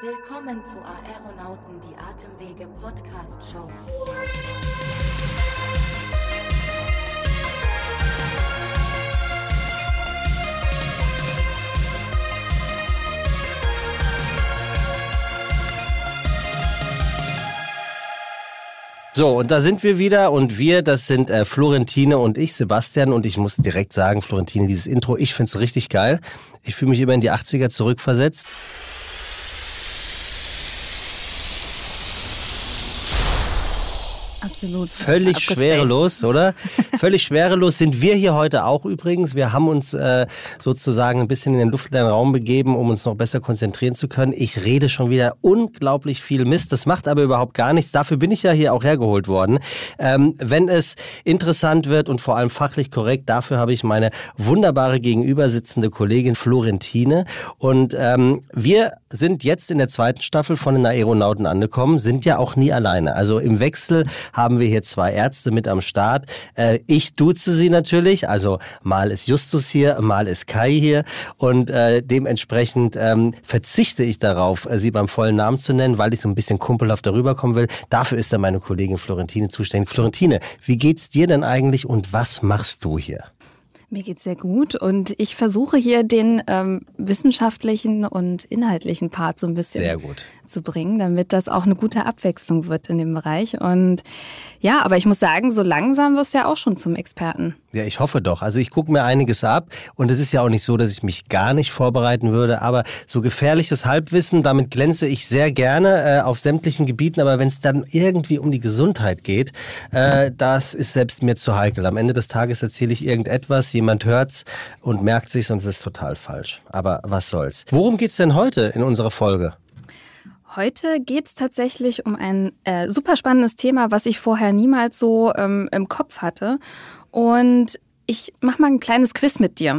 Willkommen zu Aeronauten die Atemwege Podcast Show. So, und da sind wir wieder und wir, das sind äh, Florentine und ich, Sebastian. Und ich muss direkt sagen, Florentine, dieses Intro, ich find's richtig geil. Ich fühle mich immer in die 80er zurückversetzt. Absolut. Völlig Abgespaced. schwerelos, oder? Völlig schwerelos sind wir hier heute auch übrigens. Wir haben uns äh, sozusagen ein bisschen in den luftleeren Raum begeben, um uns noch besser konzentrieren zu können. Ich rede schon wieder unglaublich viel Mist. Das macht aber überhaupt gar nichts. Dafür bin ich ja hier auch hergeholt worden. Ähm, wenn es interessant wird und vor allem fachlich korrekt, dafür habe ich meine wunderbare gegenüber sitzende Kollegin Florentine. Und ähm, wir sind jetzt in der zweiten Staffel von den Aeronauten angekommen, sind ja auch nie alleine. Also im Wechsel haben wir hier zwei Ärzte mit am Start. Äh, ich duze sie natürlich, also mal ist Justus hier, mal ist Kai hier und äh, dementsprechend ähm, verzichte ich darauf, äh, sie beim vollen Namen zu nennen, weil ich so ein bisschen kumpelhaft darüber kommen will. Dafür ist dann meine Kollegin Florentine zuständig. Florentine, wie geht's dir denn eigentlich und was machst du hier? Mir geht's sehr gut und ich versuche hier den ähm, wissenschaftlichen und inhaltlichen Part so ein bisschen Sehr gut. zu bringen, damit das auch eine gute Abwechslung wird in dem Bereich. Und ja, aber ich muss sagen, so langsam wirst du ja auch schon zum Experten. Ja, ich hoffe doch. Also ich gucke mir einiges ab und es ist ja auch nicht so, dass ich mich gar nicht vorbereiten würde, aber so gefährliches Halbwissen, damit glänze ich sehr gerne äh, auf sämtlichen Gebieten, aber wenn es dann irgendwie um die Gesundheit geht, äh, das ist selbst mir zu heikel. Am Ende des Tages erzähle ich irgendetwas, jemand hört's und merkt sich's und es ist total falsch. Aber was soll's. Worum geht's denn heute in unserer Folge? Heute geht's tatsächlich um ein äh, super spannendes Thema, was ich vorher niemals so ähm, im Kopf hatte. Und ich mach mal ein kleines Quiz mit dir.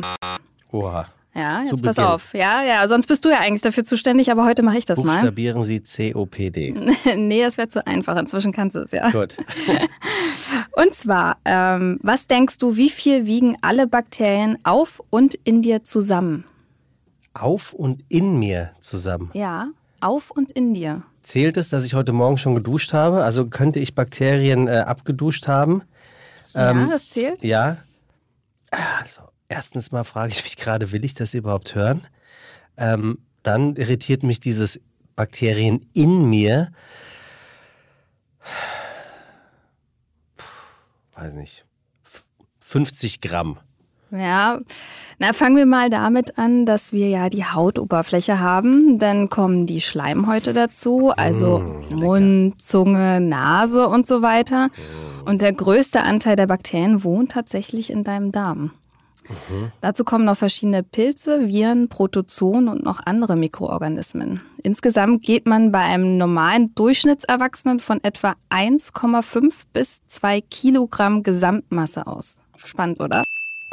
Oha. Ja, jetzt pass Beginn. auf. Ja, ja, sonst bist du ja eigentlich dafür zuständig, aber heute mache ich das mal. Buchstabieren Sie COPD. nee, das wäre zu einfach. Inzwischen kannst du es ja. Gut. Und zwar, ähm, was denkst du, wie viel wiegen alle Bakterien auf und in dir zusammen? Auf und in mir zusammen. Ja, auf und in dir. Zählt es, dass ich heute Morgen schon geduscht habe? Also könnte ich Bakterien äh, abgeduscht haben? ja, das zählt. Ja. Also, erstens mal frage ich mich gerade, will ich das überhaupt hören? Ähm, dann irritiert mich dieses Bakterien in mir. Weiß nicht. F- 50 Gramm. Ja, na fangen wir mal damit an, dass wir ja die Hautoberfläche haben. Dann kommen die Schleimhäute dazu, also Mund, Zunge, Nase und so weiter. Und der größte Anteil der Bakterien wohnt tatsächlich in deinem Darm. Dazu kommen noch verschiedene Pilze, Viren, Protozoen und noch andere Mikroorganismen. Insgesamt geht man bei einem normalen Durchschnittserwachsenen von etwa 1,5 bis 2 Kilogramm Gesamtmasse aus. Spannend, oder?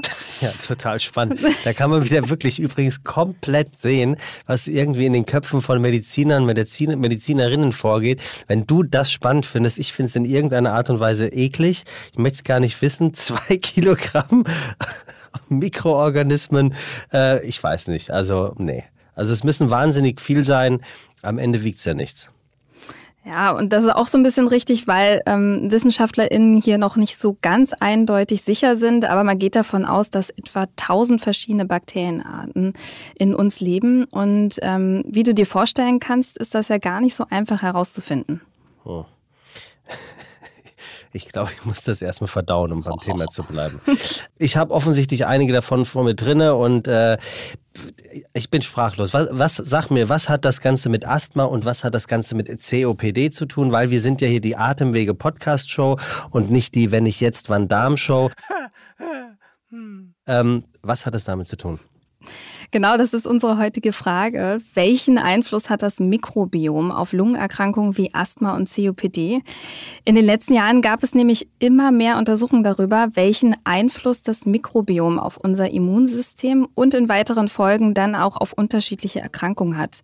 Ja, total spannend. Da kann man wieder wirklich übrigens komplett sehen, was irgendwie in den Köpfen von Medizinern, Medizin, Medizinerinnen vorgeht. Wenn du das spannend findest, ich finde es in irgendeiner Art und Weise eklig. Ich möchte es gar nicht wissen. Zwei Kilogramm Mikroorganismen, äh, ich weiß nicht. Also, nee. Also es müssen wahnsinnig viel sein. Am Ende wiegt's ja nichts. Ja, und das ist auch so ein bisschen richtig, weil ähm, WissenschaftlerInnen hier noch nicht so ganz eindeutig sicher sind, aber man geht davon aus, dass etwa 1000 verschiedene Bakterienarten in uns leben. Und ähm, wie du dir vorstellen kannst, ist das ja gar nicht so einfach herauszufinden. Ich glaube, ich muss das erstmal verdauen, um beim Thema zu bleiben. Ich habe offensichtlich einige davon vor mir drinne und äh, ich bin sprachlos. Was, was sag mir, was hat das Ganze mit Asthma und was hat das Ganze mit COPD zu tun? Weil wir sind ja hier die Atemwege Podcast Show und nicht die Wenn ich jetzt wann Darm Show. ähm, was hat das damit zu tun? Genau, das ist unsere heutige Frage. Welchen Einfluss hat das Mikrobiom auf Lungenerkrankungen wie Asthma und COPD? In den letzten Jahren gab es nämlich immer mehr Untersuchungen darüber, welchen Einfluss das Mikrobiom auf unser Immunsystem und in weiteren Folgen dann auch auf unterschiedliche Erkrankungen hat.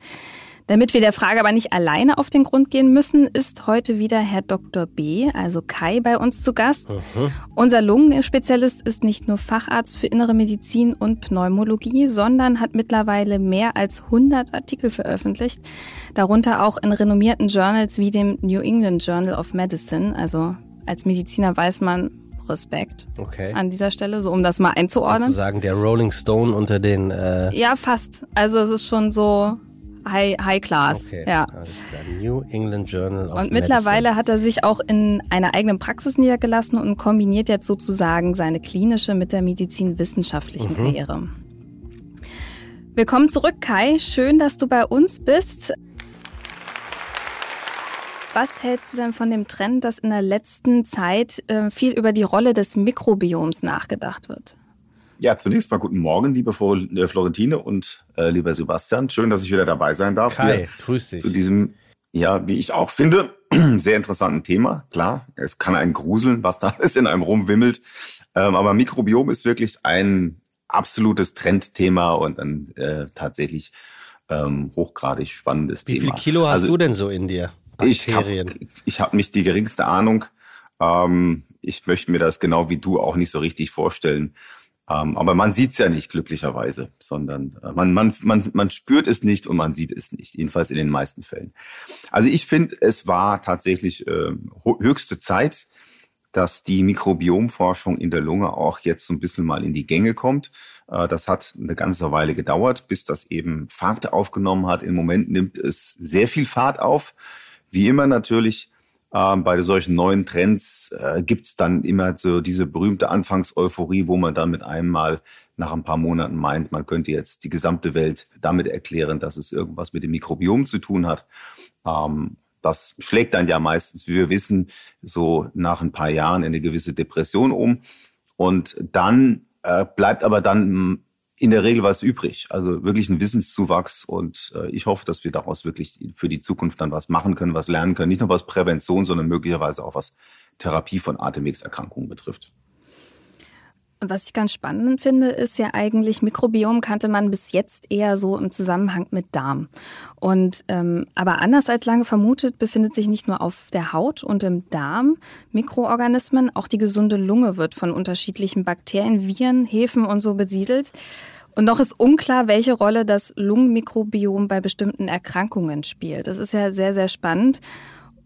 Damit wir der Frage aber nicht alleine auf den Grund gehen müssen, ist heute wieder Herr Dr. B., also Kai, bei uns zu Gast. Mhm. Unser Lungenspezialist ist nicht nur Facharzt für innere Medizin und Pneumologie, sondern hat mittlerweile mehr als 100 Artikel veröffentlicht, darunter auch in renommierten Journals wie dem New England Journal of Medicine. Also als Mediziner weiß man, Respekt okay. an dieser Stelle, so um das mal einzuordnen. Sozusagen der Rolling Stone unter den. Äh ja, fast. Also es ist schon so High, High Class. Okay, ja. New England Journal of Und mittlerweile hat er sich auch in einer eigenen Praxis niedergelassen und kombiniert jetzt sozusagen seine klinische mit der medizinwissenschaftlichen mhm. Karriere. Willkommen zurück, Kai. Schön, dass du bei uns bist. Was hältst du denn von dem Trend, dass in der letzten Zeit äh, viel über die Rolle des Mikrobioms nachgedacht wird? Ja, zunächst mal guten Morgen, liebe äh, Florentine und äh, lieber Sebastian. Schön, dass ich wieder dabei sein darf. Kai, grüß dich. Zu diesem, ja, wie ich auch finde, sehr interessanten Thema. Klar, es kann einen gruseln, was da alles in einem rumwimmelt. Ähm, aber Mikrobiom ist wirklich ein absolutes Trendthema und ein äh, tatsächlich ähm, hochgradig spannendes wie Thema. Wie viel Kilo hast also, du denn so in dir? Bakterien? Ich habe hab nicht die geringste Ahnung. Ähm, ich möchte mir das genau wie du auch nicht so richtig vorstellen. Ähm, aber man sieht es ja nicht glücklicherweise, sondern äh, man, man, man, man spürt es nicht und man sieht es nicht, jedenfalls in den meisten Fällen. Also ich finde, es war tatsächlich äh, höchste Zeit, dass die Mikrobiomforschung in der Lunge auch jetzt so ein bisschen mal in die Gänge kommt. Äh, das hat eine ganze Weile gedauert, bis das eben Fahrt aufgenommen hat. Im Moment nimmt es sehr viel Fahrt auf. Wie immer natürlich ähm, bei solchen neuen Trends äh, gibt's dann immer so diese berühmte Anfangseuphorie, wo man dann mit einem Mal nach ein paar Monaten meint, man könnte jetzt die gesamte Welt damit erklären, dass es irgendwas mit dem Mikrobiom zu tun hat. Ähm, das schlägt dann ja meistens, wie wir wissen, so nach ein paar Jahren in eine gewisse Depression um. Und dann äh, bleibt aber dann in der Regel was übrig. Also wirklich ein Wissenszuwachs und äh, ich hoffe, dass wir daraus wirklich für die Zukunft dann was machen können, was lernen können. Nicht nur was Prävention, sondern möglicherweise auch was Therapie von Atemwegserkrankungen betrifft. Und was ich ganz spannend finde, ist ja eigentlich, Mikrobiom kannte man bis jetzt eher so im Zusammenhang mit Darm. Und ähm, aber anders als lange vermutet, befindet sich nicht nur auf der Haut und im Darm Mikroorganismen, auch die gesunde Lunge wird von unterschiedlichen Bakterien, Viren, Hefen und so besiedelt. Und noch ist unklar, welche Rolle das Lungenmikrobiom bei bestimmten Erkrankungen spielt. Das ist ja sehr, sehr spannend.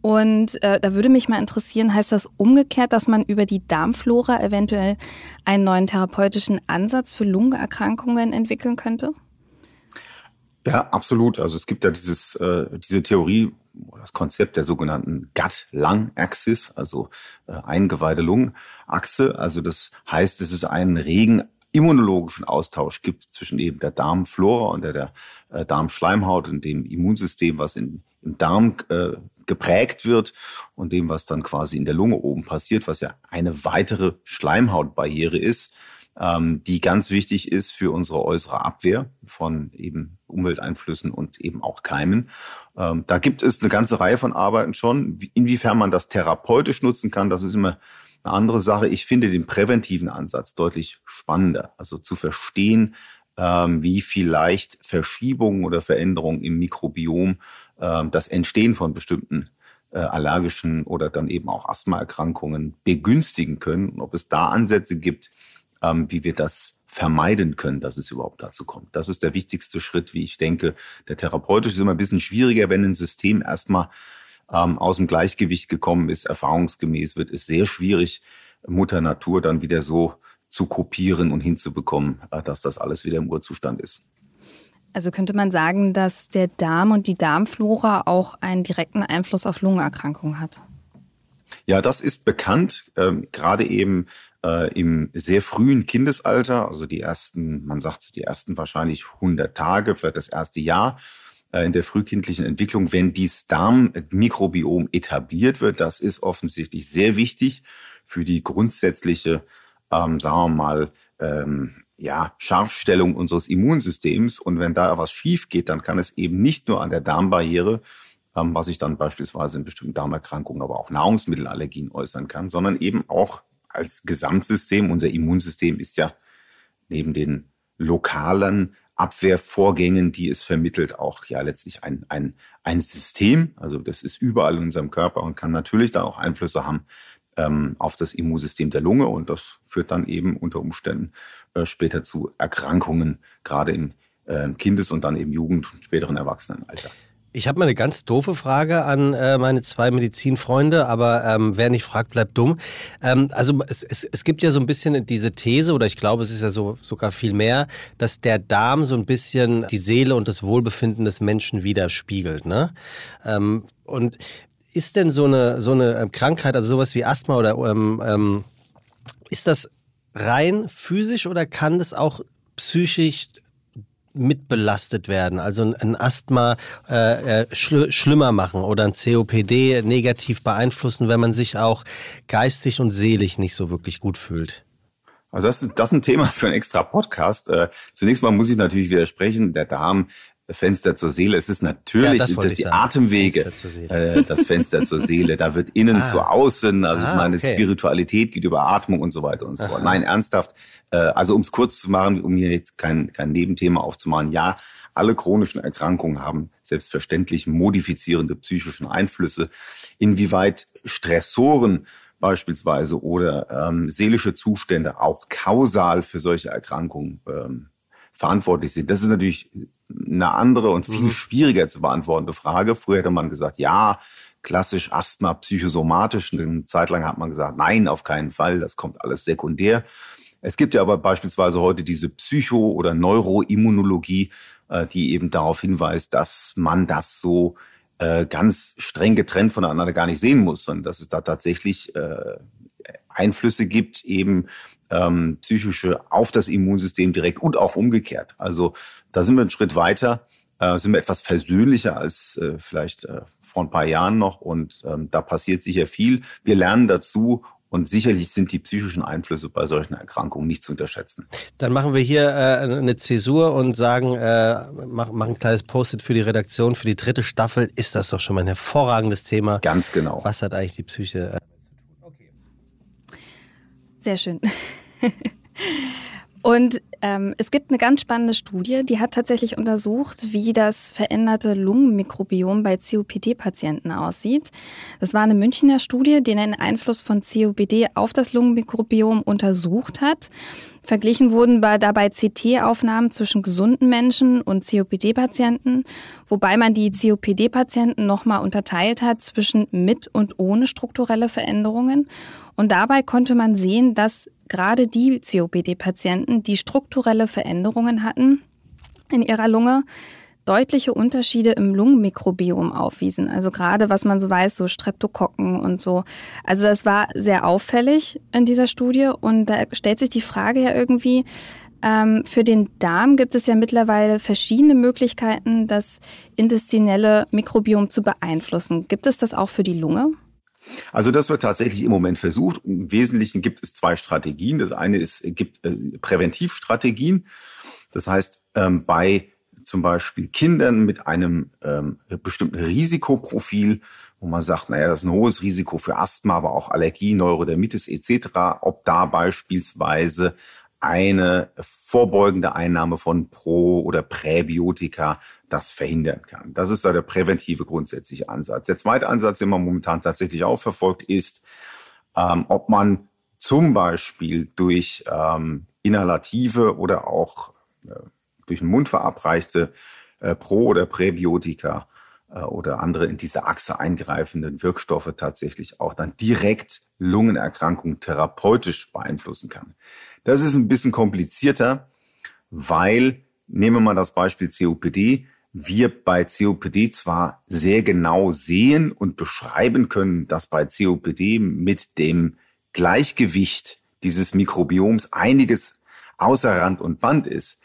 Und äh, da würde mich mal interessieren, heißt das umgekehrt, dass man über die Darmflora eventuell einen neuen therapeutischen Ansatz für Lungenerkrankungen entwickeln könnte? Ja, absolut. Also es gibt ja dieses, äh, diese Theorie, das Konzept der sogenannten Gut-Lung-Axis, also äh, Eingeweide-Lungen-Achse. Also das heißt, es ist einen regen immunologischen Austausch gibt zwischen eben der Darmflora und der, der äh, Darmschleimhaut und dem Immunsystem, was in, im Darm äh, geprägt wird und dem, was dann quasi in der Lunge oben passiert, was ja eine weitere Schleimhautbarriere ist, ähm, die ganz wichtig ist für unsere äußere Abwehr von eben Umwelteinflüssen und eben auch Keimen. Ähm, da gibt es eine ganze Reihe von Arbeiten schon. Inwiefern man das therapeutisch nutzen kann, das ist immer eine andere Sache. Ich finde den präventiven Ansatz deutlich spannender. Also zu verstehen, ähm, wie vielleicht Verschiebungen oder Veränderungen im Mikrobiom das Entstehen von bestimmten äh, allergischen oder dann eben auch Asthmaerkrankungen begünstigen können und ob es da Ansätze gibt, ähm, wie wir das vermeiden können, dass es überhaupt dazu kommt. Das ist der wichtigste Schritt, wie ich denke. Der therapeutische ist immer ein bisschen schwieriger, wenn ein System erstmal ähm, aus dem Gleichgewicht gekommen ist. Erfahrungsgemäß wird es sehr schwierig, Mutter Natur dann wieder so zu kopieren und hinzubekommen, äh, dass das alles wieder im Urzustand ist. Also könnte man sagen, dass der Darm und die Darmflora auch einen direkten Einfluss auf Lungenerkrankungen hat? Ja, das ist bekannt, ähm, gerade eben äh, im sehr frühen Kindesalter, also die ersten, man sagt die ersten wahrscheinlich 100 Tage, vielleicht das erste Jahr äh, in der frühkindlichen Entwicklung, wenn dieses Darmmikrobiom etabliert wird, das ist offensichtlich sehr wichtig für die grundsätzliche, ähm, sagen wir mal, ähm, ja, Scharfstellung unseres Immunsystems. Und wenn da was schief geht, dann kann es eben nicht nur an der Darmbarriere, ähm, was sich dann beispielsweise in bestimmten Darmerkrankungen, aber auch Nahrungsmittelallergien äußern kann, sondern eben auch als Gesamtsystem. Unser Immunsystem ist ja neben den lokalen Abwehrvorgängen, die es vermittelt, auch ja letztlich ein, ein, ein System. Also das ist überall in unserem Körper und kann natürlich da auch Einflüsse haben ähm, auf das Immunsystem der Lunge und das führt dann eben unter Umständen äh, später zu Erkrankungen, gerade im äh, Kindes- und dann eben Jugend- und späteren Erwachsenenalter. Ich habe mal eine ganz doofe Frage an äh, meine zwei Medizinfreunde, aber ähm, wer nicht fragt, bleibt dumm. Ähm, also es, es, es gibt ja so ein bisschen diese These, oder ich glaube, es ist ja so sogar viel mehr, dass der Darm so ein bisschen die Seele und das Wohlbefinden des Menschen widerspiegelt. Ne? Ähm, und ist denn so eine, so eine ähm, Krankheit, also sowas wie Asthma oder ähm, ähm, ist das rein physisch oder kann das auch psychisch mitbelastet werden, also ein Asthma äh, äh, schl schlimmer machen oder ein COPD negativ beeinflussen, wenn man sich auch geistig und seelisch nicht so wirklich gut fühlt? Also das, das ist ein Thema für einen extra Podcast. Äh, zunächst mal muss ich natürlich widersprechen, der Darm Fenster zur Seele. Es ist natürlich ja, das, das die sagen. Atemwege, äh, das Fenster zur Seele. Da wird innen ah. zu außen. Also ah, meine okay. Spiritualität geht über Atmung und so weiter und so fort. Nein, ernsthaft. Äh, also um es kurz zu machen, um hier jetzt kein, kein Nebenthema aufzumachen. Ja, alle chronischen Erkrankungen haben selbstverständlich modifizierende psychischen Einflüsse. Inwieweit Stressoren beispielsweise oder ähm, seelische Zustände auch kausal für solche Erkrankungen ähm, verantwortlich sind. Das ist natürlich eine andere und viel mhm. schwieriger zu beantwortende Frage. Früher hätte man gesagt, ja, klassisch Asthma, psychosomatisch. Eine Zeit lang hat man gesagt, nein, auf keinen Fall, das kommt alles sekundär. Es gibt ja aber beispielsweise heute diese Psycho- oder Neuroimmunologie, äh, die eben darauf hinweist, dass man das so äh, ganz streng getrennt voneinander gar nicht sehen muss, sondern dass es da tatsächlich äh, Einflüsse gibt, eben ähm, psychische auf das Immunsystem direkt und auch umgekehrt. Also da sind wir einen Schritt weiter, äh, sind wir etwas versöhnlicher als äh, vielleicht äh, vor ein paar Jahren noch und ähm, da passiert sicher viel. Wir lernen dazu und sicherlich sind die psychischen Einflüsse bei solchen Erkrankungen nicht zu unterschätzen. Dann machen wir hier äh, eine Zäsur und sagen, äh, machen mach ein kleines Post-it für die Redaktion. Für die dritte Staffel ist das doch schon mal ein hervorragendes Thema. Ganz genau. Was hat eigentlich die Psyche? Sehr schön. Und ähm, es gibt eine ganz spannende Studie, die hat tatsächlich untersucht, wie das veränderte Lungenmikrobiom bei COPD-Patienten aussieht. Das war eine Münchner Studie, die den Einfluss von COPD auf das Lungenmikrobiom untersucht hat. Verglichen wurden dabei CT-Aufnahmen zwischen gesunden Menschen und COPD-Patienten, wobei man die COPD-Patienten nochmal unterteilt hat zwischen mit und ohne strukturelle Veränderungen. Und dabei konnte man sehen, dass gerade die COPD-Patienten, die strukturelle Veränderungen hatten in ihrer Lunge, deutliche Unterschiede im Lungenmikrobiom aufwiesen. Also gerade was man so weiß, so Streptokokken und so. Also das war sehr auffällig in dieser Studie und da stellt sich die Frage ja irgendwie, ähm, für den Darm gibt es ja mittlerweile verschiedene Möglichkeiten, das intestinelle Mikrobiom zu beeinflussen. Gibt es das auch für die Lunge? Also das wird tatsächlich im Moment versucht. Im Wesentlichen gibt es zwei Strategien. Das eine ist, gibt äh, Präventivstrategien. Das heißt, ähm, bei zum Beispiel Kindern mit einem ähm, bestimmten Risikoprofil, wo man sagt, naja, das ist ein hohes Risiko für Asthma, aber auch Allergie, Neurodermitis etc., ob da beispielsweise eine vorbeugende Einnahme von Pro- oder Präbiotika das verhindern kann. Das ist da der präventive grundsätzliche Ansatz. Der zweite Ansatz, den man momentan tatsächlich auch verfolgt, ist, ähm, ob man zum Beispiel durch ähm, inhalative oder auch äh, durch den Mund verabreichte äh, Pro- oder Präbiotika oder andere in diese Achse eingreifenden Wirkstoffe tatsächlich auch dann direkt Lungenerkrankungen therapeutisch beeinflussen kann. Das ist ein bisschen komplizierter, weil, nehmen wir mal das Beispiel COPD, wir bei COPD zwar sehr genau sehen und beschreiben können, dass bei COPD mit dem Gleichgewicht dieses Mikrobioms einiges außer Rand und Band ist.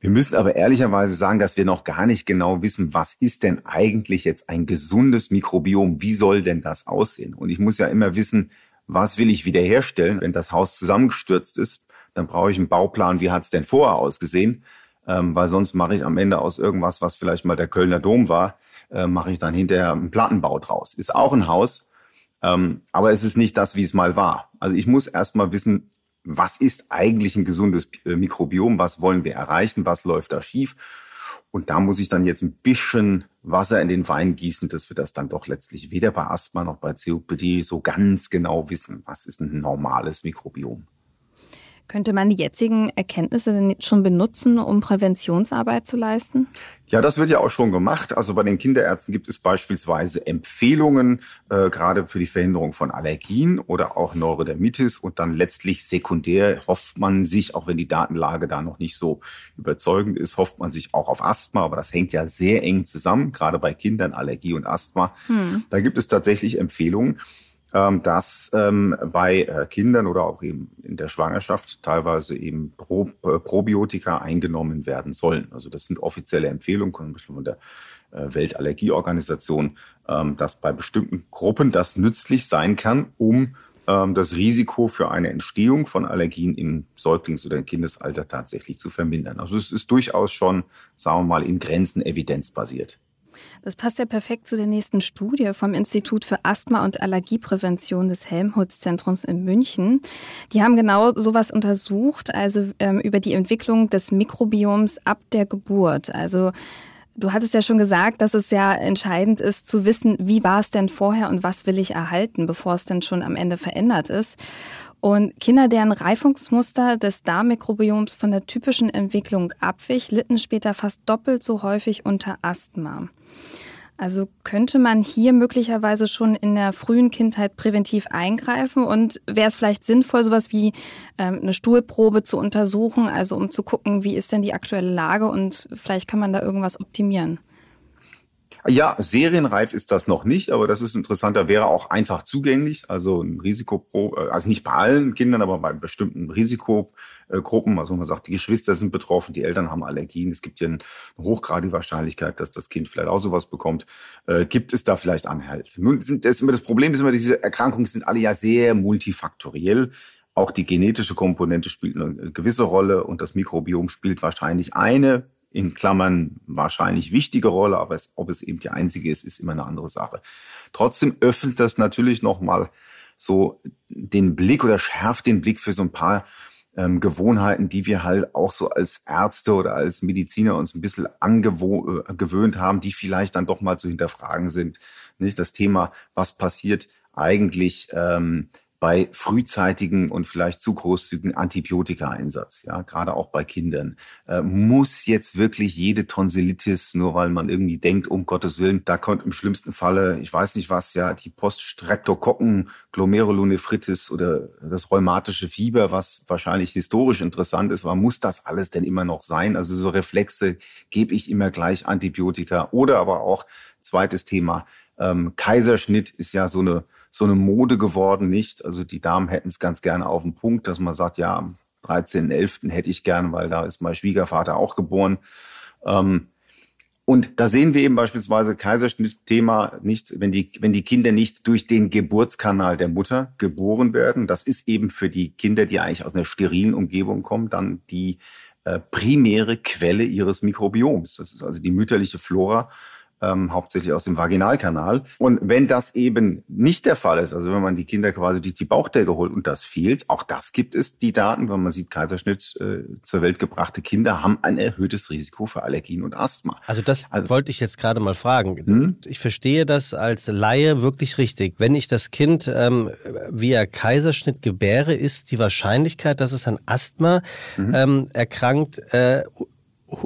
Wir müssen aber ehrlicherweise sagen, dass wir noch gar nicht genau wissen, was ist denn eigentlich jetzt ein gesundes Mikrobiom? Wie soll denn das aussehen? Und ich muss ja immer wissen, was will ich wiederherstellen? Wenn das Haus zusammengestürzt ist, dann brauche ich einen Bauplan, wie hat es denn vorher ausgesehen? Ähm, weil sonst mache ich am Ende aus irgendwas, was vielleicht mal der Kölner Dom war, äh, mache ich dann hinterher einen Plattenbau draus. Ist auch ein Haus, ähm, aber es ist nicht das, wie es mal war. Also ich muss erst mal wissen, was ist eigentlich ein gesundes äh, Mikrobiom, was wollen wir erreichen, was läuft da schief. Und da muss ich dann jetzt ein bisschen Wasser in den Wein gießen, dass wir das dann doch letztlich weder bei Asthma noch bei COPD so ganz genau wissen, was ist ein normales Mikrobiom. Könnte man die jetzigen Erkenntnisse denn schon benutzen, um Präventionsarbeit zu leisten? Ja, das wird ja auch schon gemacht. Also bei den Kinderärzten gibt es beispielsweise Empfehlungen, äh, gerade für die Verhinderung von Allergien oder auch Neurodermitis. Und dann letztlich sekundär hofft man sich, auch wenn die Datenlage da noch nicht so überzeugend ist, hofft man sich auch auf Asthma. Aber das hängt ja sehr eng zusammen, gerade bei Kindern, Allergie und Asthma. Hm. Da gibt es tatsächlich Empfehlungen. Ähm, dass ähm, bei äh, Kindern oder auch eben in der Schwangerschaft teilweise eben Pro, äh, Probiotika eingenommen werden sollen. Also das sind offizielle Empfehlungen, zum Beispiel von der äh, Weltallergieorganisation, ähm, dass bei bestimmten Gruppen das nützlich sein kann, um ähm, das Risiko für eine Entstehung von Allergien im Säuglings- oder im Kindesalter tatsächlich zu vermindern. Also es ist durchaus schon, sagen wir mal, in Grenzen evidenzbasiert. Das passt ja perfekt zu der nächsten Studie vom Institut für Asthma- und Allergieprävention des Helmholtz-Zentrums in München. Die haben genau sowas untersucht, also ähm, über die Entwicklung des Mikrobioms ab der Geburt. Also Du hattest ja schon gesagt, dass es ja entscheidend ist zu wissen, wie war es denn vorher und was will ich erhalten, bevor es denn schon am Ende verändert ist. Und Kinder, deren Reifungsmuster des Darmmikrobioms von der typischen Entwicklung abwich, litten später fast doppelt so häufig unter Asthma. Also könnte man hier möglicherweise schon in der frühen Kindheit präventiv eingreifen? Und wäre es vielleicht sinnvoll, sowas wie ähm, eine Stuhlprobe zu untersuchen, also um zu gucken, wie ist denn die aktuelle Lage? Und vielleicht kann man da irgendwas optimieren. Ja, serienreif ist das noch nicht, aber das ist interessanter, wäre auch einfach zugänglich. Also ein Risikopro, äh, also nicht bei allen Kindern, aber bei bestimmten Risikogruppen. Also man sagt, die Geschwister sind betroffen, die Eltern haben Allergien. Es gibt ja eine hochgradige Wahrscheinlichkeit, dass das Kind vielleicht auch sowas bekommt. Äh, gibt es da vielleicht Anhalt? Nun sind das das Problem ist immer, diese Erkrankungen sind alle ja sehr multifaktoriell. Auch die genetische Komponente spielt eine gewisse Rolle und das Mikrobiom spielt wahrscheinlich eine in Klammern wahrscheinlich wichtige Rolle, aber es, ob es eben die einzige ist, ist immer eine andere Sache. Trotzdem öffnet das natürlich nochmal so den Blick oder schärft den Blick für so ein paar ähm, Gewohnheiten, die wir halt auch so als Ärzte oder als Mediziner uns ein bisschen angewöhnt äh, haben, die vielleicht dann doch mal zu hinterfragen sind. Nicht das Thema, was passiert eigentlich ähm, bei frühzeitigen und vielleicht zu großzügigen Antibiotika-Einsatz, ja, gerade auch bei Kindern. Äh, muss jetzt wirklich jede Tonsillitis, nur weil man irgendwie denkt, um Gottes Willen, da kommt im schlimmsten Falle, ich weiß nicht was, ja, die Poststreptokokken, Glomerulonephritis oder das rheumatische Fieber, was wahrscheinlich historisch interessant ist, aber muss das alles denn immer noch sein? Also so Reflexe, gebe ich immer gleich Antibiotika oder aber auch zweites Thema, ähm, Kaiserschnitt ist ja so eine so eine Mode geworden, nicht? Also die Damen hätten es ganz gerne auf den Punkt, dass man sagt, ja, am 13.11. hätte ich gern, weil da ist mein Schwiegervater auch geboren. Ähm, und da sehen wir eben beispielsweise Kaiserschnittthema nicht, wenn die, wenn die Kinder nicht durch den Geburtskanal der Mutter geboren werden. Das ist eben für die Kinder, die eigentlich aus einer sterilen Umgebung kommen, dann die äh, primäre Quelle ihres Mikrobioms. Das ist also die mütterliche Flora ähm, hauptsächlich aus dem Vaginalkanal. Und wenn das eben nicht der Fall ist, also wenn man die Kinder quasi durch die Bauchdecke holt und das fehlt, auch das gibt es, die Daten, wenn man sieht, Kaiserschnitt äh, zur Welt gebrachte Kinder haben ein erhöhtes Risiko für Allergien und Asthma. Also das also, wollte ich jetzt gerade mal fragen. Hm? Ich verstehe das als Laie wirklich richtig. Wenn ich das Kind ähm, via Kaiserschnitt gebäre, ist die Wahrscheinlichkeit, dass es an Asthma mhm. ähm, erkrankt, äh,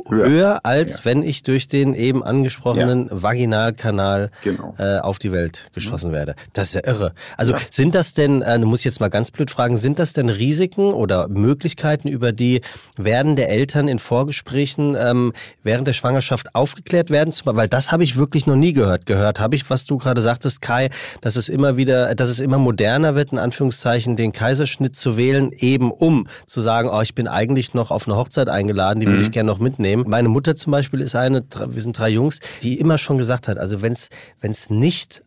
höher, höher als ja. wenn ich durch den eben angesprochenen ja. Vaginalkanal genau. äh, auf die Welt geschossen ja. werde. Das ist ja irre. Also sind das denn, äh, muss ich jetzt mal ganz blöd fragen, sind das denn Risiken oder Möglichkeiten, über die werden der Eltern in Vorgesprächen ähm, während der Schwangerschaft aufgeklärt werden? Weil das habe ich wirklich noch nie gehört. Gehört habe ich, was du gerade sagtest, Kai, dass es immer wieder, dass es immer moderner wird, in Anführungszeichen, den Kaiserschnitt zu wählen, eben um zu sagen, oh, ich bin eigentlich noch auf eine Hochzeit eingeladen, die mhm. würde ich gerne noch mit mitnehmen. Meine Mutter zum Beispiel ist eine, wir sind drei Jungs, die immer schon gesagt hat, also wenn es nicht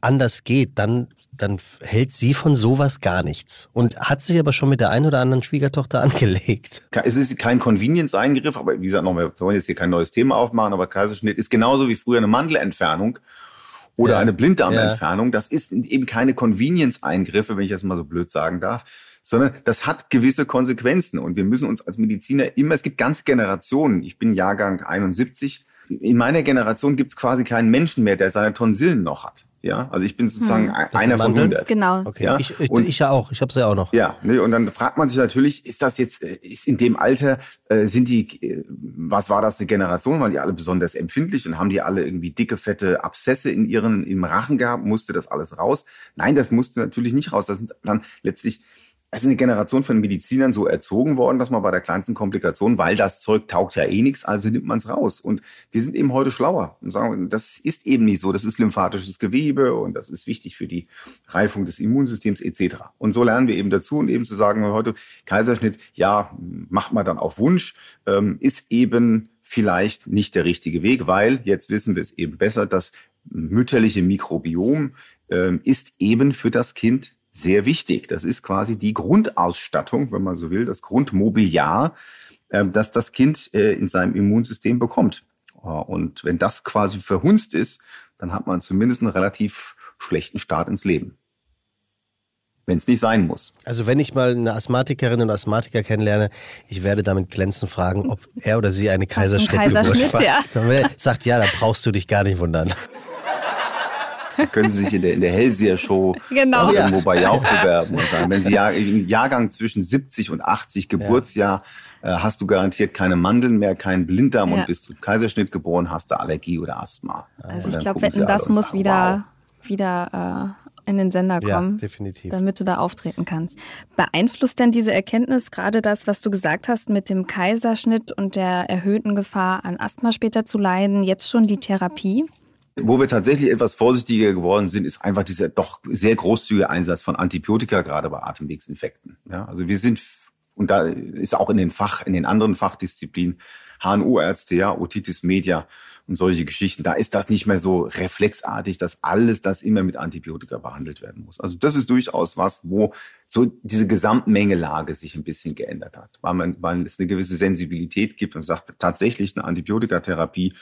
anders geht, dann, dann hält sie von sowas gar nichts. Und hat sich aber schon mit der einen oder anderen Schwiegertochter angelegt. Es ist kein Convenience-Eingriff, aber wie gesagt, noch, wir wollen jetzt hier kein neues Thema aufmachen, aber Kaiserschnitt ist genauso wie früher eine Mandelentfernung oder ja. eine Blinddarmentfernung. Ja. Das ist eben keine Convenience-Eingriffe, wenn ich das mal so blöd sagen darf, sondern das hat gewisse Konsequenzen. Und wir müssen uns als Mediziner immer, es gibt ganze Generationen, ich bin Jahrgang 71, in meiner Generation gibt es quasi keinen Menschen mehr, der seine Tonsillen noch hat. Ja, also ich bin sozusagen hm. einer von 100. Genau. Okay. Ja? Ich, ich, und, ich ja auch. Ich habe sie ja auch noch. Ja, ne, und dann fragt man sich natürlich, ist das jetzt, äh, ist in dem Alter, äh, sind die, äh, was war das eine Generation? Waren die alle besonders empfindlich und haben die alle irgendwie dicke, fette Abszesse in ihren, im Rachen gehabt? Musste das alles raus? Nein, das musste natürlich nicht raus. Das sind dann letztlich es ist eine Generation von Medizinern so erzogen worden, dass man bei der kleinsten Komplikation, weil das Zeug taugt ja eh nichts, also nimmt man es raus. Und wir sind eben heute schlauer und sagen, das ist eben nicht so. Das ist lymphatisches Gewebe und das ist wichtig für die Reifung des Immunsystems etc. Und so lernen wir eben dazu und eben zu sagen, heute Kaiserschnitt, ja, macht man dann auf Wunsch, ähm, ist eben vielleicht nicht der richtige Weg, weil jetzt wissen wir es eben besser, das mütterliche Mikrobiom ähm, ist eben für das Kind sehr wichtig. Das ist quasi die Grundausstattung, wenn man so will, das Grundmobiliar, ähm, das das Kind äh, in seinem Immunsystem bekommt. Äh, und wenn das quasi verhunzt ist, dann hat man zumindest einen relativ schlechten Start ins Leben. Wenn es nicht sein muss. Also wenn ich mal eine Asthmatikerin und Asthmatiker kennenlerne, ich werde damit glänzend fragen, ob er oder sie eine Kaiserschnittgeburt Kaiserschnitt, ja. sagt, ja, da brauchst du dich gar nicht wundern. Da können Sie sich in der, in der Hellseher-Show genau. irgendwo bei Jauch bewerben und sagen, wenn Sie Jahr, im Jahrgang zwischen 70 und 80 Geburtsjahr ja. äh, hast du garantiert keine Mandeln mehr, keinen Blinddarm ja. und bist du Kaiserschnitt geboren, hast du Allergie oder Asthma. Also ich glaube, wetten, das muss sagen, wieder, wow. wieder äh, in den Sender kommen, ja, definitiv. damit du da auftreten kannst. Beeinflusst denn diese Erkenntnis gerade das, was du gesagt hast mit dem Kaiserschnitt und der erhöhten Gefahr an Asthma später zu leiden, jetzt schon die Therapie? Wo wir tatsächlich etwas vorsichtiger geworden sind, ist einfach dieser doch sehr großzügige Einsatz von Antibiotika, gerade bei Atemwegsinfekten. Ja, also wir sind, und da ist auch in den Fach, in den anderen Fachdisziplinen, HNO-Ärzte, ja, Otitis Media und solche Geschichten, da ist das nicht mehr so reflexartig, dass alles das immer mit Antibiotika behandelt werden muss. Also das ist durchaus was, wo so diese Gesamtmengelage sich ein bisschen geändert hat, weil man, weil es eine gewisse Sensibilität gibt und sagt, tatsächlich eine Antibiotikatherapie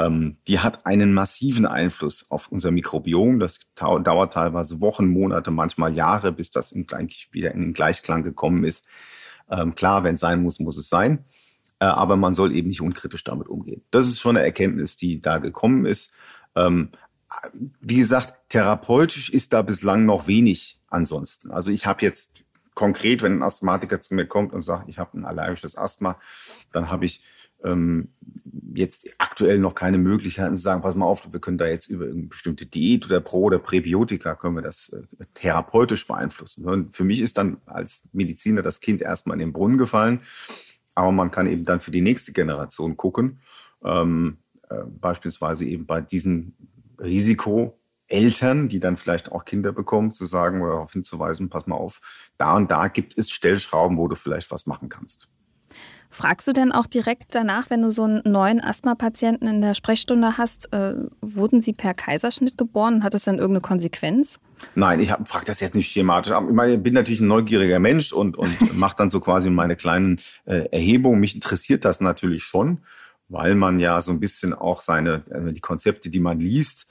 ähm, die hat einen massiven Einfluss auf unser Mikrobiom. Das dauert teilweise Wochen, Monate, manchmal Jahre, bis das in, wieder in den Gleichklang gekommen ist. Ähm, klar, wenn es sein muss, muss es sein. Äh, aber man soll eben nicht unkritisch damit umgehen. Das ist schon eine Erkenntnis, die da gekommen ist. Ähm, wie gesagt, therapeutisch ist da bislang noch wenig ansonsten. Also ich habe jetzt konkret, wenn ein Asthmatiker zu mir kommt und sagt, ich habe ein allergisches Asthma, dann habe ich ähm, jetzt aktuell noch keine Möglichkeiten zu sagen, pass mal auf, wir können da jetzt über eine bestimmte Diät oder Pro- oder Präbiotika können wir das äh, therapeutisch beeinflussen. Und für mich ist dann als Mediziner das Kind erstmal in den Brunnen gefallen, aber man kann eben dann für die nächste Generation gucken, ähm, äh, beispielsweise eben bei diesen Risikoeltern, die dann vielleicht auch Kinder bekommen, zu sagen oder darauf hinzuweisen, pass mal auf, da und da gibt es Stellschrauben, wo du vielleicht was machen kannst. Fragst du denn auch direkt danach, wenn du so einen neuen Asthma-Patienten in der Sprechstunde hast, äh, wurden sie per Kaiserschnitt geboren? Hat das dann irgendeine Konsequenz? Nein, ich frage das jetzt nicht schematisch. Ich, meine, ich bin natürlich ein neugieriger Mensch und, und mache dann so quasi meine kleinen äh, Erhebungen. Mich interessiert das natürlich schon, weil man ja so ein bisschen auch seine, also die Konzepte, die man liest,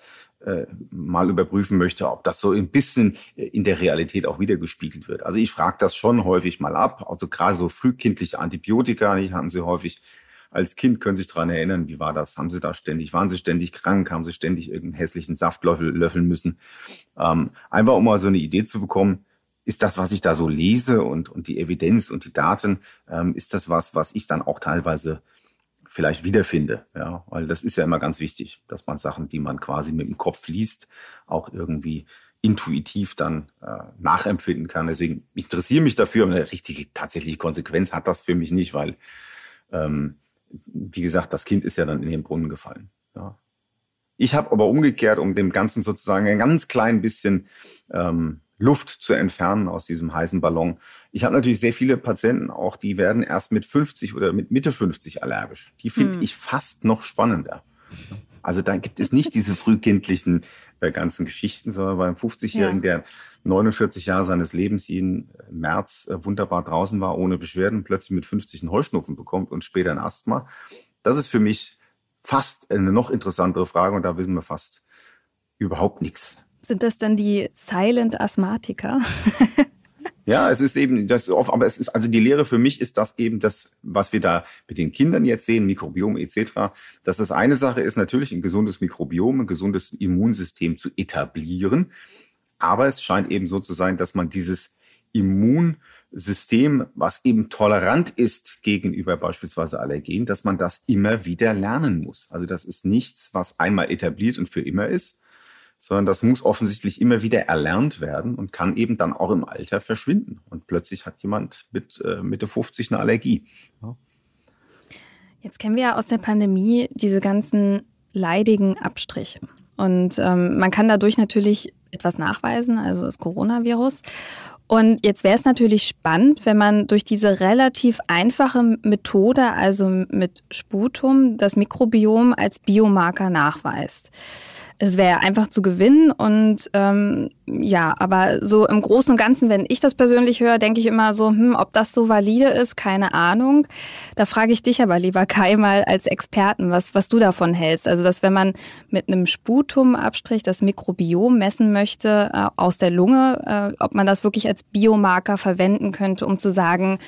mal überprüfen möchte, ob das so ein bisschen äh, in der Realität auch wieder gespiegelt wird. Also ich frage das schon häufig mal ab. Also gerade so frühkindliche Antibiotika, die hatten sie häufig als Kind, können sich daran erinnern, wie war das? Haben sie da ständig, waren sie ständig krank, haben sie ständig irgendeinen hässlichen Saft löffeln müssen? Ähm, einfach um mal so eine Idee zu bekommen, ist das, was ich da so lese und, und die Evidenz und die Daten, ähm, ist das was, was ich dann auch teilweise vielleicht wiederfinde. Ja, weil das ist ja immer ganz wichtig, dass man Sachen, die man quasi mit dem Kopf liest, auch irgendwie intuitiv dann äh, nachempfinden kann. Deswegen ich interessiere mich dafür, aber eine richtige tatsächliche Konsequenz hat das für mich nicht, weil ähm, wie gesagt, das Kind ist ja dann in den Brunnen gefallen. Ja. Ich habe aber umgekehrt, um dem Ganzen sozusagen ein ganz klein bisschen ähm, Luft zu entfernen aus diesem heißen Ballon. Ich habe natürlich sehr viele Patienten auch, die werden erst mit 50 oder mit Mitte 50 allergisch. Die finde hm. ich fast noch spannender. Also da gibt es nicht diese frühkindlichen äh, ganzen Geschichten, sondern beim 50-Jährigen, ja. der 49 Jahre seines Lebens im März äh, wunderbar draußen war, ohne Beschwerden, plötzlich mit 50 einen Heuschnupfen bekommt und später ein Asthma. Das ist für mich fast eine noch interessantere Frage und da wissen wir fast überhaupt nichts. Sind das dann die Silent Asthmatiker? Ja, es ist eben das oft, aber es ist also die Lehre für mich ist das eben das, was wir da mit den Kindern jetzt sehen, Mikrobiom etc. Dass das eine Sache ist natürlich ein gesundes Mikrobiom, ein gesundes Immunsystem zu etablieren, aber es scheint eben so zu sein, dass man dieses Immunsystem, was eben tolerant ist gegenüber beispielsweise Allergen, dass man das immer wieder lernen muss. Also das ist nichts, was einmal etabliert und für immer ist, sondern das muss offensichtlich immer wieder erlernt werden und kann eben dann auch im Alter verschwinden. Und plötzlich hat jemand mit äh, Mitte 50 eine Allergie. Ja. Jetzt kennen wir ja aus der Pandemie diese ganzen leidigen Abstriche. Und ähm, man kann dadurch natürlich etwas nachweisen, also das Coronavirus. Und jetzt wäre es natürlich spannend, wenn man durch diese relativ einfache Methode, also mit Sputum, das Mikrobiom als Biomarker nachweist es wäre einfach zu gewinnen. Und ähm, ja, aber so im Großen und Ganzen, wenn ich das persönlich höre, denke ich immer so, hm, ob das so valide ist, keine Ahnung. Da frage ich dich aber lieber Kai mal als Experten, was, was du davon hältst. Also, dass wenn man mit einem Sputumabstrich das Mikrobiom messen möchte äh, aus der Lunge, äh, ob man das wirklich als Biomarker verwenden könnte, um zu sagen,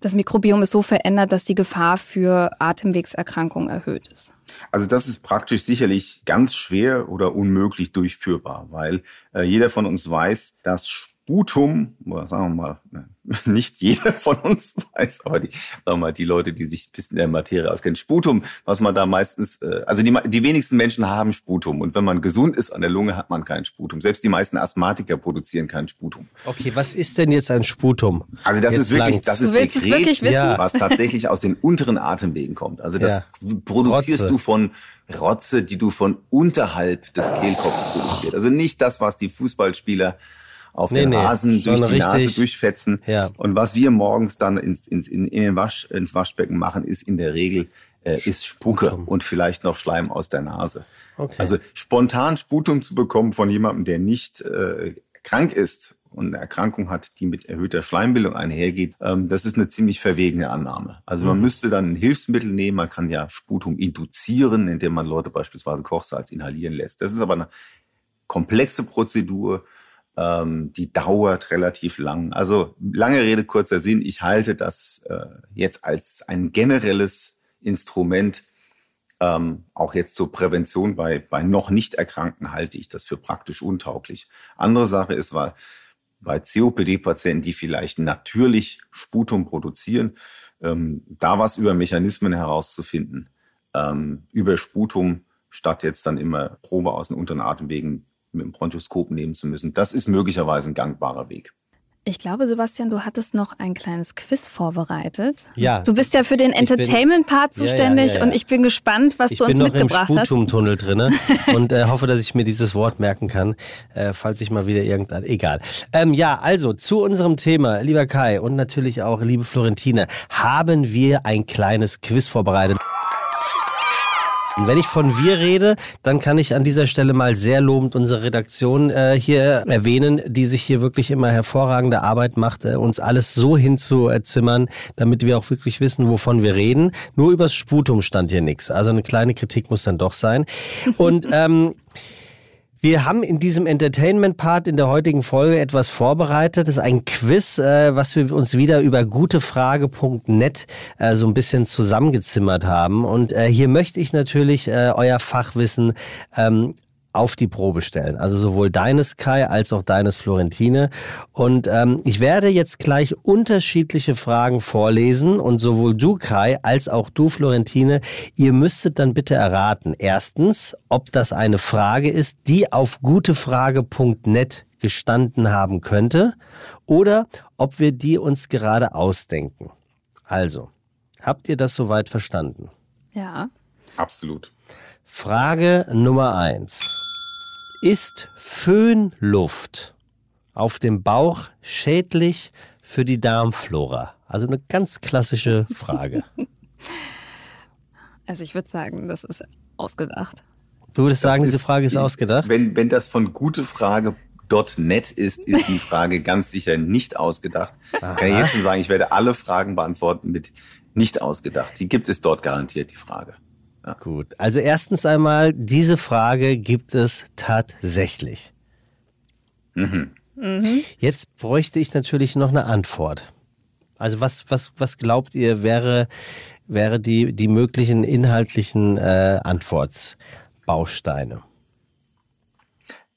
das Mikrobiom ist so verändert, dass die Gefahr für Atemwegserkrankungen erhöht ist. Also das ist praktisch sicherlich ganz schwer oder unmöglich durchführbar, weil äh, jeder von uns weiß, dass Sputum, sagen wir mal, nicht jeder von uns weiß, aber die, sagen wir mal, die Leute, die sich ein bisschen in der Materie auskennen, Sputum, was man da meistens, äh, also die, die wenigsten Menschen haben Sputum und wenn man gesund ist an der Lunge, hat man kein Sputum. Selbst die meisten Asthmatiker produzieren kein Sputum. Okay, was ist denn jetzt ein Sputum? Also das jetzt ist wirklich, das ist Sekret, wirklich wissen? was tatsächlich aus den unteren Atemwegen kommt. Also das ja. produzierst Rotze. du von Rotze, die du von unterhalb des Kehlkopfs produzierst. Also nicht das, was die Fußballspieler auf nee, den Rasen nee, durch die richtig. Nase durchfetzen. Ja. Und was wir morgens dann ins, ins, in, in den Wasch, ins Waschbecken machen, ist in der Regel äh, ist Spucke Sputum. und vielleicht noch Schleim aus der Nase. Okay. Also spontan Sputum zu bekommen von jemandem, der nicht äh, krank ist und eine Erkrankung hat, die mit erhöhter Schleimbildung einhergeht, ähm, das ist eine ziemlich verwegene Annahme. Also man mhm. müsste dann ein Hilfsmittel nehmen, man kann ja Sputum induzieren, indem man Leute beispielsweise Kochsalz inhalieren lässt. Das ist aber eine komplexe Prozedur, ähm, die dauert relativ lang. Also lange Rede, kurzer Sinn, ich halte das äh, jetzt als ein generelles Instrument, ähm, auch jetzt zur Prävention bei, bei noch nicht Erkrankten halte ich das für praktisch untauglich. Andere Sache ist, weil bei COPD-Patienten, die vielleicht natürlich Sputum produzieren, ähm, da was über Mechanismen herauszufinden, ähm, über Sputum, statt jetzt dann immer Probe aus den unteren Atemwegen mit dem Bronchoskop nehmen zu müssen. Das ist möglicherweise ein gangbarer Weg. Ich glaube, Sebastian, du hattest noch ein kleines Quiz vorbereitet. Ja. Du bist ja für den Entertainment-Part zuständig ja, ja, ja, und ich bin gespannt, was ich du uns mitgebracht hast. Ich bin noch im Sputumtunnel drin und äh, hoffe, dass ich mir dieses Wort merken kann, äh, falls ich mal wieder irgendein... Egal. Ähm, ja, also zu unserem Thema, lieber Kai und natürlich auch liebe Florentine, haben wir ein kleines Quiz vorbereitet. Und wenn ich von wir rede, dann kann ich an dieser Stelle mal sehr lobend unsere Redaktion äh, hier erwähnen, die sich hier wirklich immer hervorragende Arbeit macht, äh, uns alles so hinzuzimmern, damit wir auch wirklich wissen, wovon wir reden. Nur übers Sputum stand hier nichts. Also eine kleine Kritik muss dann doch sein. Und ähm, wir haben in diesem Entertainment-Part in der heutigen Folge etwas vorbereitet. Das ist ein Quiz, äh, was wir uns wieder über gutefrage.net äh, so ein bisschen zusammengezimmert haben. Und äh, hier möchte ich natürlich äh, euer Fachwissen ähm, auf die Probe stellen. Also sowohl deines Kai als auch deines Florentine. Und ähm, ich werde jetzt gleich unterschiedliche Fragen vorlesen und sowohl du Kai als auch du Florentine, ihr müsstet dann bitte erraten. Erstens, ob das eine Frage ist, die auf gutefrage.net gestanden haben könnte oder ob wir die uns gerade ausdenken. Also, habt ihr das soweit verstanden? Ja. Absolut. Frage Nummer eins. Ist Föhnluft auf dem Bauch schädlich für die Darmflora? Also eine ganz klassische Frage. Also ich würde sagen, das ist ausgedacht. Du würdest sagen, diese Frage ist ausgedacht? Wenn, wenn das von gute Frage .net ist, ist die Frage ganz sicher nicht ausgedacht. Aha. Kann ich jetzt schon sagen, ich werde alle Fragen beantworten mit nicht ausgedacht. Die gibt es dort garantiert, die Frage. Ja. Gut. Also erstens einmal, diese Frage gibt es tatsächlich. Mhm. Mhm. Jetzt bräuchte ich natürlich noch eine Antwort. Also was, was, was glaubt ihr wäre, wäre die, die möglichen inhaltlichen äh, Antwortbausteine?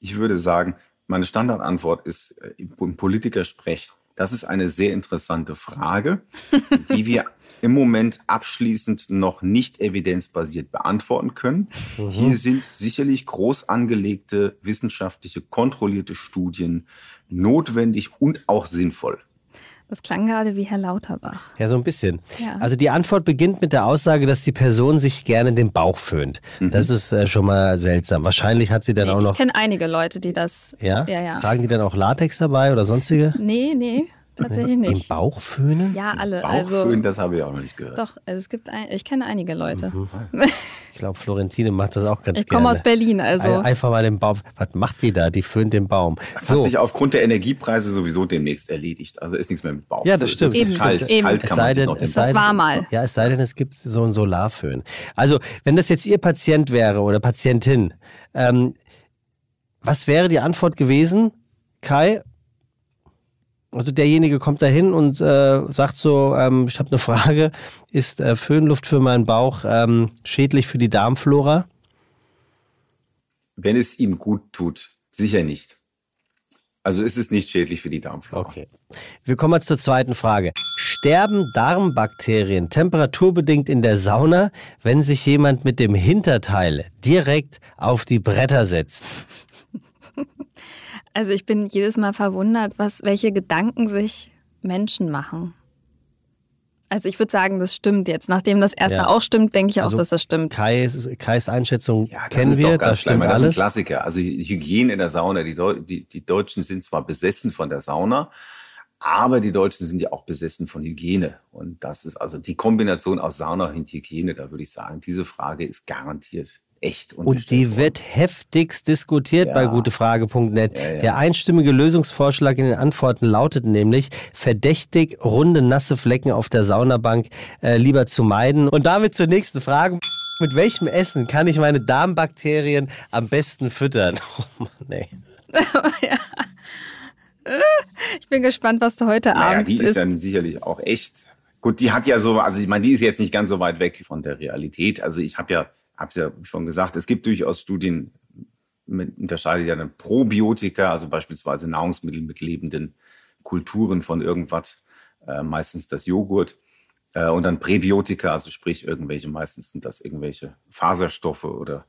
Ich würde sagen, meine Standardantwort ist äh, im Politikersprech. Das ist eine sehr interessante Frage, die wir im Moment abschließend noch nicht evidenzbasiert beantworten können. Mhm. Hier sind sicherlich groß angelegte wissenschaftliche, kontrollierte Studien notwendig und auch sinnvoll. Das klang gerade wie Herr Lauterbach. Ja, so ein bisschen. Ja. Also die Antwort beginnt mit der Aussage, dass die Person sich gerne den Bauch föhnt. Mhm. Das ist äh, schon mal seltsam. Wahrscheinlich hat sie dann nee, auch noch. Ich kenne einige Leute, die das. Ja? ja, ja. Tragen die dann auch Latex dabei oder sonstige? Nee, nee. Tatsächlich nicht. Den Bauch föhnen? Ja, alle. Bauchföhnen, also, das habe ich auch noch nicht gehört. Doch, also es gibt ein, ich kenne einige Leute. Mhm. Ich glaube, Florentine macht das auch ganz ich gerne. Ich komme aus Berlin, also. Einfach mal den Baum. Was macht die da? Die föhnt den Baum. Das so. hat sich aufgrund der Energiepreise sowieso demnächst erledigt. Also ist nichts mehr mit Bauch. Ja, das stimmt. Eben, kalt. Eben. kalt kann man sich noch es Das war mal. Ja, es sei denn, es gibt so einen Solarföhn. Also, wenn das jetzt Ihr Patient wäre oder Patientin, ähm, was wäre die Antwort gewesen, Kai? Also derjenige kommt da hin und äh, sagt so, ähm, ich habe eine Frage, ist äh, Föhnluft für meinen Bauch ähm, schädlich für die Darmflora? Wenn es ihm gut tut, sicher nicht. Also ist es nicht schädlich für die Darmflora. Okay. Wir kommen jetzt zur zweiten Frage. Sterben Darmbakterien temperaturbedingt in der Sauna, wenn sich jemand mit dem Hinterteil direkt auf die Bretter setzt? Also ich bin jedes Mal verwundert, was, welche Gedanken sich Menschen machen. Also ich würde sagen, das stimmt jetzt. Nachdem das erste ja. auch stimmt, denke ich auch, also dass das stimmt. Kais, Kais Einschätzung ja, kennen wir, das stimmt alles. Das ist ein Klassiker. Also Hygiene in der Sauna. Die, die, die Deutschen sind zwar besessen von der Sauna, aber die Deutschen sind ja auch besessen von Hygiene. Und das ist also die Kombination aus Sauna und Hygiene, da würde ich sagen, diese Frage ist garantiert echt Und die wird heftigst diskutiert ja. bei gutefrage.net. Ja, ja. Der einstimmige Lösungsvorschlag in den Antworten lautet nämlich, verdächtig runde, nasse Flecken auf der Saunabank äh, lieber zu meiden. Und damit zur nächsten Frage. Mit welchem Essen kann ich meine Darmbakterien am besten füttern? Oh Mann, nee. ja. Ich bin gespannt, was du heute naja, Abend die ist. Die ist dann sicherlich auch echt. Gut, die hat ja so, also ich meine, die ist jetzt nicht ganz so weit weg von der Realität. Also ich habe ja habe ja schon gesagt, es gibt durchaus Studien, mit, unterscheidet ja dann Probiotika, also beispielsweise Nahrungsmittel mit lebenden Kulturen von irgendwas, äh, meistens das Joghurt, äh, und dann Präbiotika, also sprich irgendwelche, meistens sind das irgendwelche Faserstoffe oder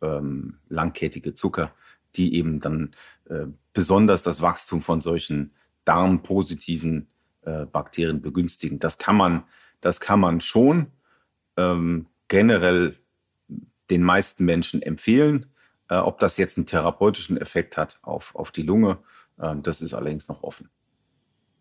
ähm, langkettige Zucker, die eben dann äh, besonders das Wachstum von solchen darmpositiven äh, Bakterien begünstigen. Das kann man, das kann man schon. Ähm, generell den meisten Menschen empfehlen. Äh, ob das jetzt einen therapeutischen Effekt hat auf, auf die Lunge, äh, das ist allerdings noch offen.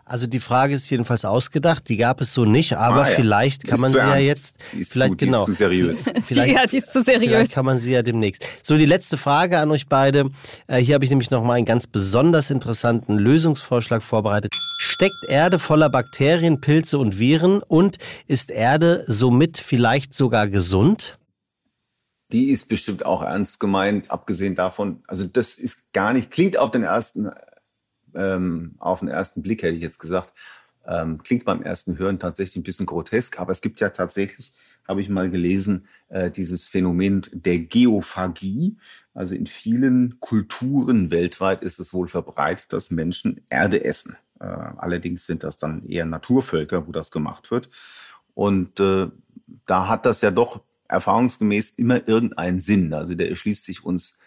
Also die Frage ist jedenfalls ausgedacht, die gab es so nicht, aber ah, ja. vielleicht kann man sie ja jetzt, die ist vielleicht zu, genau, die ist zu seriös. vielleicht, ja, die ist zu seriös. Vielleicht kann man sie ja demnächst. So die letzte Frage an euch beide. Äh, hier habe ich nämlich noch mal einen ganz besonders interessanten Lösungsvorschlag vorbereitet. Steckt Erde voller Bakterien, Pilze und Viren und ist Erde somit vielleicht sogar gesund? Die ist bestimmt auch ernst gemeint, abgesehen davon, also das ist gar nicht, klingt auf den ersten, ähm, auf den ersten Blick, hätte ich jetzt gesagt, ähm, klingt beim ersten Hören tatsächlich ein bisschen grotesk, aber es gibt ja tatsächlich, habe ich mal gelesen, äh, dieses Phänomen der Geophagie. Also in vielen Kulturen weltweit ist es wohl verbreitet, dass Menschen Erde essen. Äh, allerdings sind das dann eher Naturvölker, wo das gemacht wird. Und äh, da hat das ja doch erfahrungsgemäß immer irgendeinen Sinn. Also der erschließt sich uns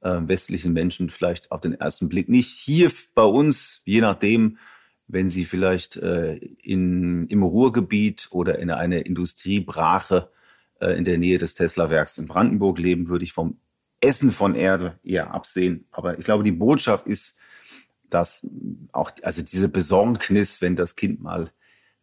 äh, westlichen Menschen vielleicht auf den ersten Blick nicht. Hier bei uns, je nachdem, wenn Sie vielleicht äh, in, im Ruhrgebiet oder in einer Industriebrache äh, in der Nähe des Tesla-Werks in Brandenburg leben, würde ich vom Essen von Erde eher absehen. Aber ich glaube, die Botschaft ist, dass auch also diese Besorgnis, wenn das Kind mal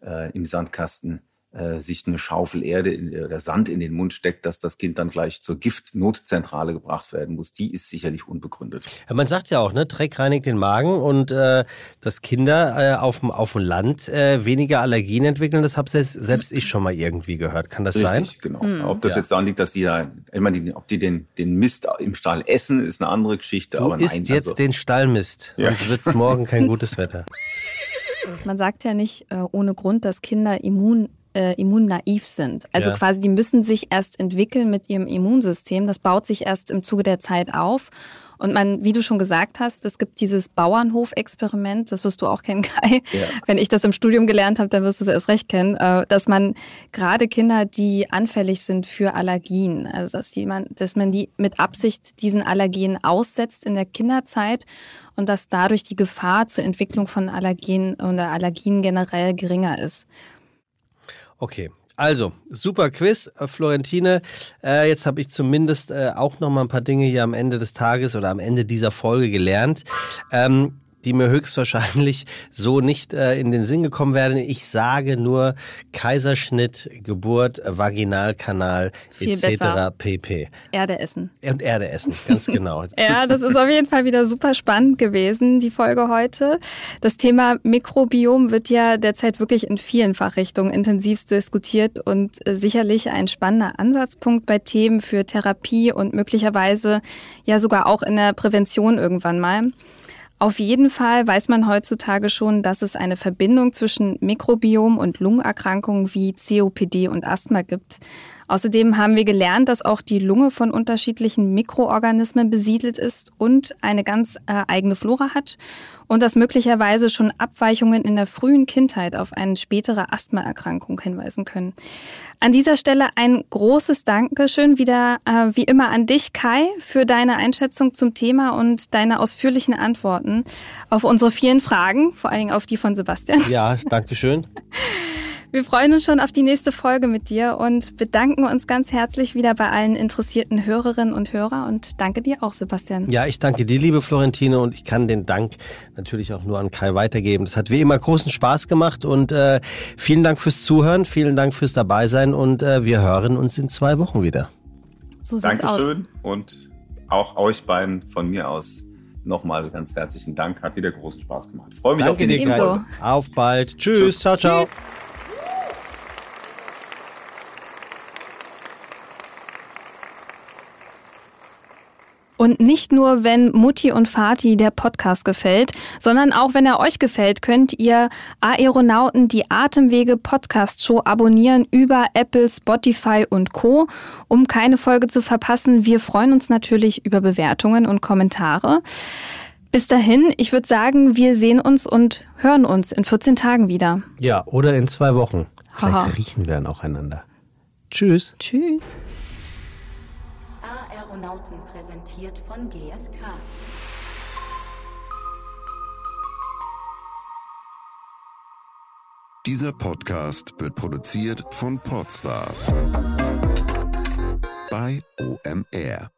äh, im Sandkasten äh, sich eine Schaufel Erde in, oder Sand in den Mund steckt, dass das Kind dann gleich zur Giftnotzentrale gebracht werden muss, die ist sicherlich unbegründet. Ja, man sagt ja auch, ne, Dreck reinigt den Magen und äh, dass Kinder äh, auf dem auf dem Land äh, weniger Allergien entwickeln, das habe selbst, selbst ich schon mal irgendwie gehört. Kann das Richtig, sein? genau. Mhm. Ob das ja. jetzt daran liegt, dass die da, ich meine, die, ob die den, den Mist im Stall essen, ist eine andere Geschichte. Du aber isst nein, jetzt also, den Stallmist, ja. sonst wird es morgen kein gutes Wetter. Man sagt ja nicht äh, ohne Grund, dass Kinder immun äh, immunnaiv sind. Also ja. quasi, die müssen sich erst entwickeln mit ihrem Immunsystem. Das baut sich erst im Zuge der Zeit auf. Und man, wie du schon gesagt hast, es gibt dieses Bauernhof-Experiment, das wirst du auch kennen, Kai. Ja. Wenn ich das im Studium gelernt habe, dann wirst du es erst recht kennen, äh, dass man gerade Kinder, die anfällig sind für Allergien, also dass, die man, dass man die mit Absicht diesen Allergien aussetzt in der Kinderzeit und dass dadurch die Gefahr zur Entwicklung von Allergien oder Allergien generell geringer ist. Okay, also, super Quiz, äh, Florentine. Äh, jetzt habe ich zumindest äh, auch noch mal ein paar Dinge hier am Ende des Tages oder am Ende dieser Folge gelernt. Ähm, die mir höchstwahrscheinlich so nicht äh, in den Sinn gekommen werden. Ich sage nur Kaiserschnitt, Geburt, Vaginalkanal etc. pp. Erde essen. Und Erde essen, ganz genau. ja, das ist auf jeden Fall wieder super spannend gewesen, die Folge heute. Das Thema Mikrobiom wird ja derzeit wirklich in vielen Fachrichtungen intensivst diskutiert und äh, sicherlich ein spannender Ansatzpunkt bei Themen für Therapie und möglicherweise ja sogar auch in der Prävention irgendwann mal. Auf jeden Fall weiß man heutzutage schon, dass es eine Verbindung zwischen Mikrobiom und Lungenerkrankungen wie COPD und Asthma gibt. Außerdem haben wir gelernt, dass auch die Lunge von unterschiedlichen Mikroorganismen besiedelt ist und eine ganz äh, eigene Flora hat und dass möglicherweise schon Abweichungen in der frühen Kindheit auf eine spätere Asthmaerkrankung hinweisen können. An dieser Stelle ein großes Dankeschön wieder äh, wie immer an dich, Kai, für deine Einschätzung zum Thema und deine ausführlichen Antworten auf unsere vielen Fragen, vor allen Dingen auf die von Sebastian. Ja, Dankeschön. Wir freuen uns schon auf die nächste Folge mit dir und bedanken uns ganz herzlich wieder bei allen interessierten Hörerinnen und Hörer und danke dir auch, Sebastian. Ja, ich danke dir, liebe Florentine, und ich kann den Dank natürlich auch nur an Kai weitergeben. Das hat wie immer großen Spaß gemacht und äh, vielen Dank fürs Zuhören, vielen Dank fürs Dabeisein und äh, wir hören uns in zwei Wochen wieder. So sieht's Dankeschön aus. und auch euch beiden von mir aus nochmal ganz herzlichen Dank. Hat wieder großen Spaß gemacht. freue mich Danke auf die nächste Folge. Auf bald. Tschüss. Tschüss. Ciao, ciao. Tschüss. Und nicht nur, wenn Mutti und Vati der Podcast gefällt, sondern auch wenn er euch gefällt, könnt ihr Aeronauten die Atemwege Podcast Show abonnieren über Apple, Spotify und Co, um keine Folge zu verpassen. Wir freuen uns natürlich über Bewertungen und Kommentare. Bis dahin, ich würde sagen, wir sehen uns und hören uns in 14 Tagen wieder. Ja, oder in zwei Wochen. Vielleicht Aha. riechen wir dann auch einander. Tschüss. Tschüss. Aeronauten präsentiert von GSK. Dieser Podcast wird produziert von Podstars bei OMR.